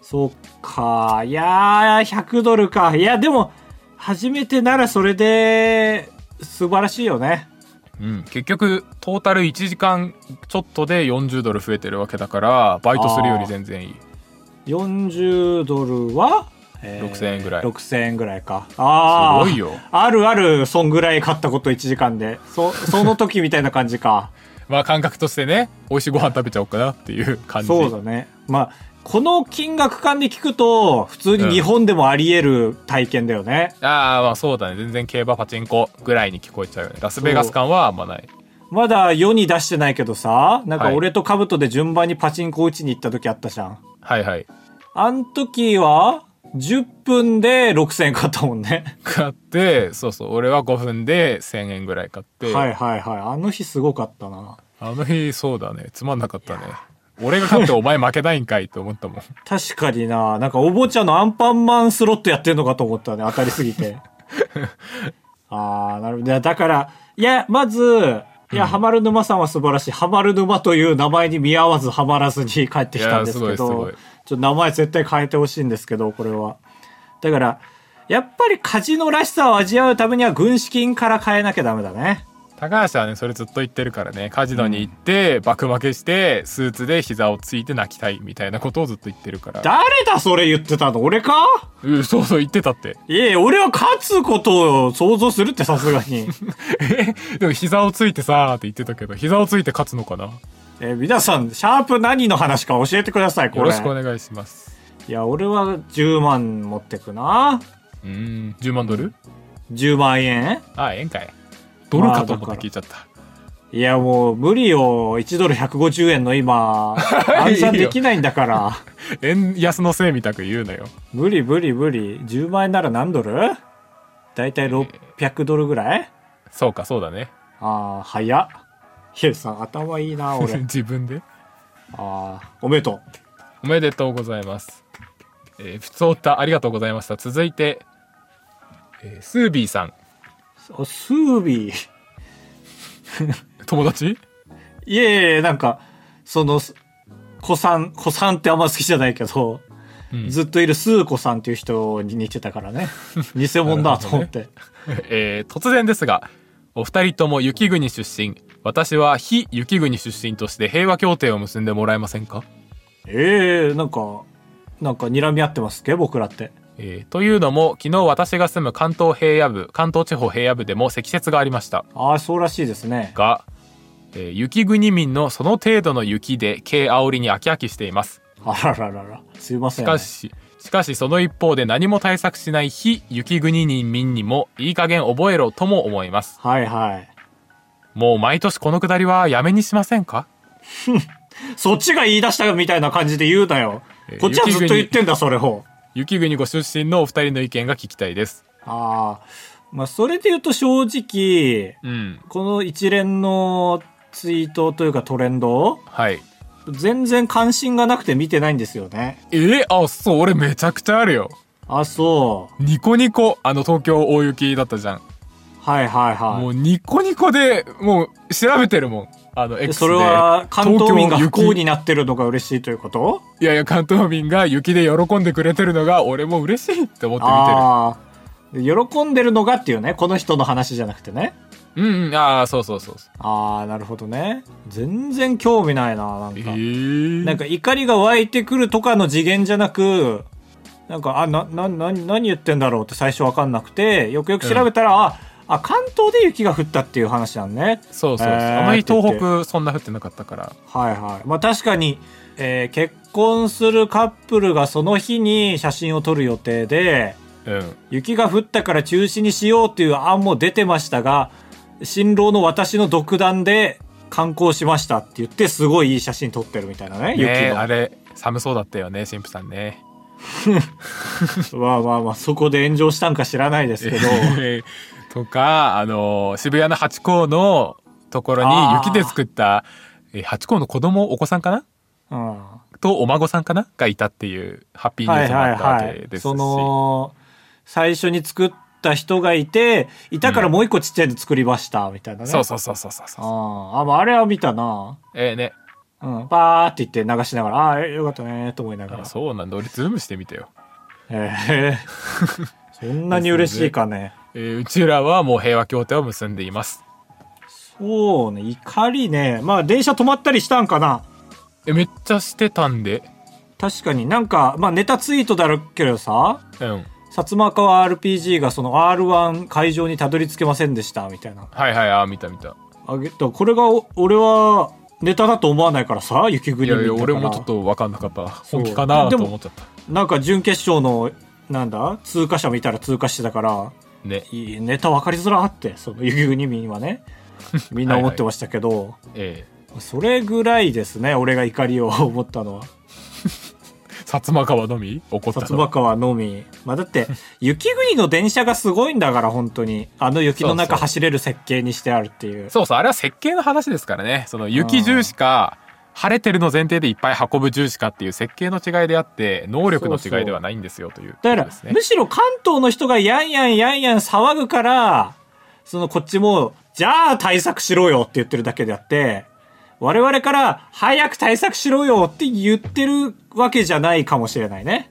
そっか。いやー100ドルか。いやでも初めてならそれで素晴らしいよね。うん、結局トータル1時間ちょっとで40ドル増えてるわけだからバイトするより全然いい。40ドルは、えー6000円ぐらい。6000円ぐらいか。ああすごいよ。あるあるそんぐらい買ったこと1時間で。そその時みたいな感じか。まあ感覚としてね美味しいご飯食べちゃおうかなっていう感じ。そうだね。まあこの金額感で聞くと普通に日本でもあり得る体験だよね、ああまあそうだね。全然競馬パチンコぐらいに聞こえちゃうよね。ラスベガス感はあんまない。まだ世に出してないけどさなんかはい。俺とカブトで順番にパチンコ打ちに行った時あったじゃん。はいはい。あん時は10分で6000円買ったもんね。買ってそうそう。俺は5分で1000円ぐらい買って、はいはいはい。あの日すごかったな。あの日そうだね。つまんなかったね。俺が勝ってお前負けないんかいって思ったもん。確かにな。なんかおもちゃのアンパンマンスロットやってんのかと思ったね。当たりすぎて。ああなるほど。だからいやまずいや、ハマる沼さんは素晴らしい。ハマる沼という名前に見合わずハマらずに帰ってきたんですけど、ちょっと名前絶対変えてほしいんですけど、これは。だから、やっぱりカジノらしさを味わうためには軍資金から変えなきゃダメだね。高橋はねそれずっと言ってるからねカジノに行って爆負けしてスーツで膝をついて泣きたいみたいなことをずっと言ってるから。誰だそれ言ってたの？俺か？うんそうそう言ってたって。いやいや、俺は勝つことを想像するってさすがに。でも膝をついてさーって言ってたけど膝をついて勝つのかな？よえー皆さん、シャープ何の話か教えてください、これ。ろしくお願いします。いや、俺は10万持ってくな。うーん10万ドル？10万円？あええんかいドルかと思って聞いちゃった、いやもう無理よ。1ドル150円の今、暗算できないんだから。円安のせいみたく言うなよ。無理無理無理。10万円なら何ドル？だいたい600ドルぐらい？そうか、そうだね。ああ、早っ。いやさ、頭いいな、俺。自分で？ああ、おめでとおめでとうございます。えー、ふつおたありがとうございました。続いて、えースービーさん。う。あスービー。友達？いやいやいや、なんか、その、子さん、子さんってあんま好きじゃないけど、うんずっといるスー子さんっていう人に似てたからね。偽物だと思って。えー突然ですが、お二人とも雪国出身、私は非雪国出身として平和協定を結んでもらえませんか？ええなんか、なんか睨み合ってますっけ？僕らって。えーというのも、昨日私が住む関東平野部、関東地方平野部でも積雪がありました。ああ、そうらしいですね。が、えー雪国民のその程度の雪で軽煽りに飽き飽きしています。あらららら。すいません。しかし、しかしその一方で何も対策しない非雪国民にもいい加減覚えろとも思います。はいはい。もう毎年このくだりはやめにしませんか？そっちが言い出したみたいな感じで言うなよえ。ーこっちはずっと言ってんだ、それを。雪国ご出身のお二人の意見が聞きたいです。ああ。まあ、それで言うと正直、うん。この一連のツイートというかトレンド、はい。全然関心がなくて見てないんですよね。え？ーあ、そう、俺めちゃくちゃあるよ。あ、そう。ニコニコ、あの東京大雪だったじゃん。はいはいはい。もうニコニコで、もう調べてるもん。あの、X で。でそれは関東民が不幸雪になってるのが嬉しいということ？いやいや、関東民が雪で喜んでくれてるのが、俺も嬉しいって思って見てああ。で喜んでるのがっていうね、この人の話じゃなくてね。る。うんうん、ああ、そうそうそう。ああ、なるほどね。全然興味ないな、なんえか。ー、なんか怒りが湧いてくるとかの次元じゃなく、なんか、あ、な、な、な、何言ってんだろうって最初わかんなくて、よくよく調べたら、あ、あ、関東で雪が降ったっていう話なんね。そうそうそう。えーあまり東北そんな降ってなかったから。はいはい。まあ確かに、えー結婚するカップルがその日に写真を撮る予定で、うん。雪が降ったから中止にしようっていう案も出てましたが、新郎の私の独断で観光しましたって言って、すごいいい写真撮ってるみたいなね、雪の。あれ、寒そうだったよね、神父さんね。まあまあまあ、そこで炎上したんか知らないですけど、とか、あの、渋谷のハチ公のところに雪で作った、えハチ公の子供、お子さんかな？うん。とお孫さんかな？がいたっていうハッピーニュースもあったわけですし。その、最初に作った人がいて、いたからもう一個ちっちゃいの作りました、みたいなね。そうそうそうそうそうそう。あーあ、まああれは見たな。えーね。うん。バーって言って流しながら、ああ、よかったね、と思いながらあ。そうなんだ。俺ズームしてみてよ。ええ そんなに嬉しいかね。えーうちらはもう平和協定を結んでいます。そうね、怒りね。まあ電車止まったりしたんかな。え、めっちゃしてたんで。確かになんか、まあネタツイートだろうけどさ、うん。薩摩川 RPG がその R1 会場にたどり着けませんでした、みたいな。はいはい、あー、見た見た。あげた。これがお、俺は、ネタだと思わないからさ、雪国いやいや、俺もちょっと分かんなかった。そう本気かなと思っちゃった。なんか準決勝の、なんだ通過者見たら通過してたから、ね。いいネタ分かりづらって、その雪国民はね、みんな思ってましたけど、えそれぐらいですね、俺が怒りを思ったのは。ー、薩摩川のみ？怒った薩の摩川のみ。まあ、だって、雪国の電車がすごいんだから、本当に。あの雪の中走れる設計にしてあるっていう。そうそう、あれは設計の話ですからね。その雪重視か、晴れてるの前提でいっぱい運ぶ重視かっていう設計の違いであって、能力の違いではないんですよというだから、ですねむ。しろ関東の人がやんやんやんやん騒ぐから、そのこっちも、じゃあ対策しろよって言ってるだけであって、我々から早く対策しろよって言ってるわけじゃないかもしれないね。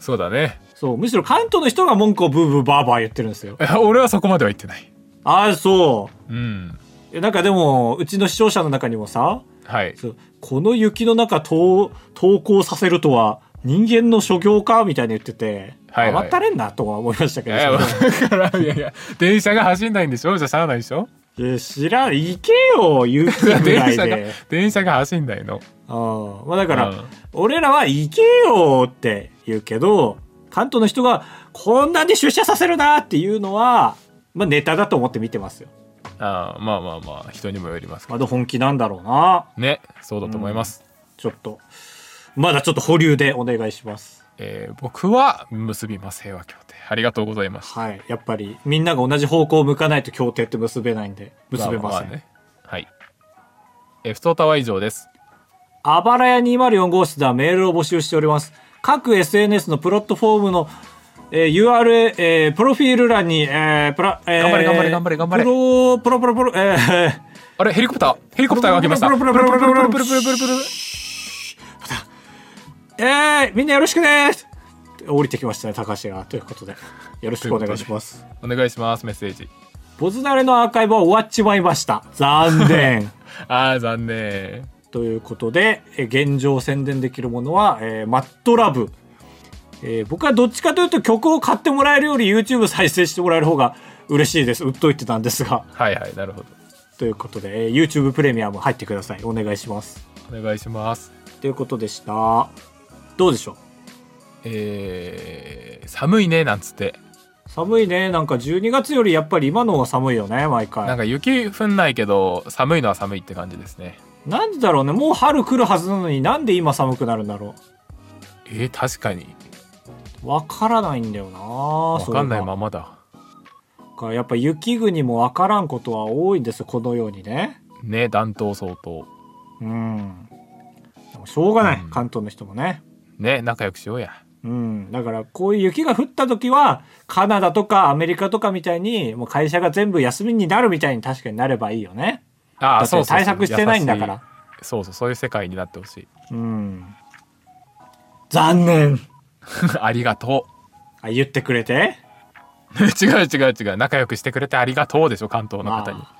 そうだね。そう、むしろ関東の人が文句をブーブーバーバー言ってるんですよ。俺はそこまでは言ってない。ああ、そう。うん。えなんかでも、うちの視聴者の中にもさ、はい。この雪の中投投稿させるとは人間の所業かみたいに言ってて、はいはい。たれんなとは思いましたけど、いや、だから、いやいや、電車が走んないんでしょ？じゃあしゃあないでしょ？いや知らん、行けよ、雪ぐら 電車がいで。、電車が走んないの。うんまあだから、うん。俺らは行けよって言うけど、関東の人がこんなんで出社させるなっていうのは、まあネタだと思って見てますよ。あーまあまあまあ人にもよりますけまだ本気なんだろうな。どねそうだと思います、ちょっと。まだちょっと保留でお願いします。えー僕は結びます平和協定ありがとうございましたはい。やっぱり、みんなが同じ方向を向かないと協定って結べないんで、結べません。あねはいえー、ふとたは以上ですあばらや204号室ではメールを募集しております。各 SNS のプラットフォームの、えー URL、えープロフィール欄に、えープラ、えー頑張れ頑張れ頑張れ頑張れプロ、プロプロプロ、えー、あれヘリコプターヘリコプターが来ましたプルプルプルプルプルプルプルプルプルプルえー、みんなよろしくです降りてきましたね、高橋が。ということで、よろしくお願いします。お願いしますメッセージボズナレのアーカイブは終わっちまいました。残念。あー残念ということで、え現状宣伝できるものは、えーマットラブ。えー僕はどっちかというと曲を買ってもらえるより YouTube 再生してもらえる方が嬉しいです。売っといてたんですが。はいはいなるほどということで、えー YouTube プレミアム入ってください。お願いします。お願いしますということでした。どうでしょう？えー、寒いねなんつって寒いね。なんか12月よりやっぱり今の方が寒いよね、毎回。なんか雪降んないけど寒いのは寒いって感じですねなんでだろうね。もう春来るはずなのになんで今寒くなるんだろえー、確かにう。わからないんだよなわかんないまま。まだかやっぱ雪国もわからんことは多いんですよ、このようにね。ね暖冬相当うん。でもしょうがない、うん関東の人もね。ね仲良くしようやうん。だから、こういう雪が降った時は、カナダとかアメリカとかみたいに、もう会社が全部休みになるみたいに確かになればいいよね。あだってあそうそうそう対策してないんだから。優しいそうそうそういう世界になってほしいうん。残念。ありがとあ、言ってくれて？う 違う違う違う。仲良くしてくれてありがとうでしょ関東のま方に。あ、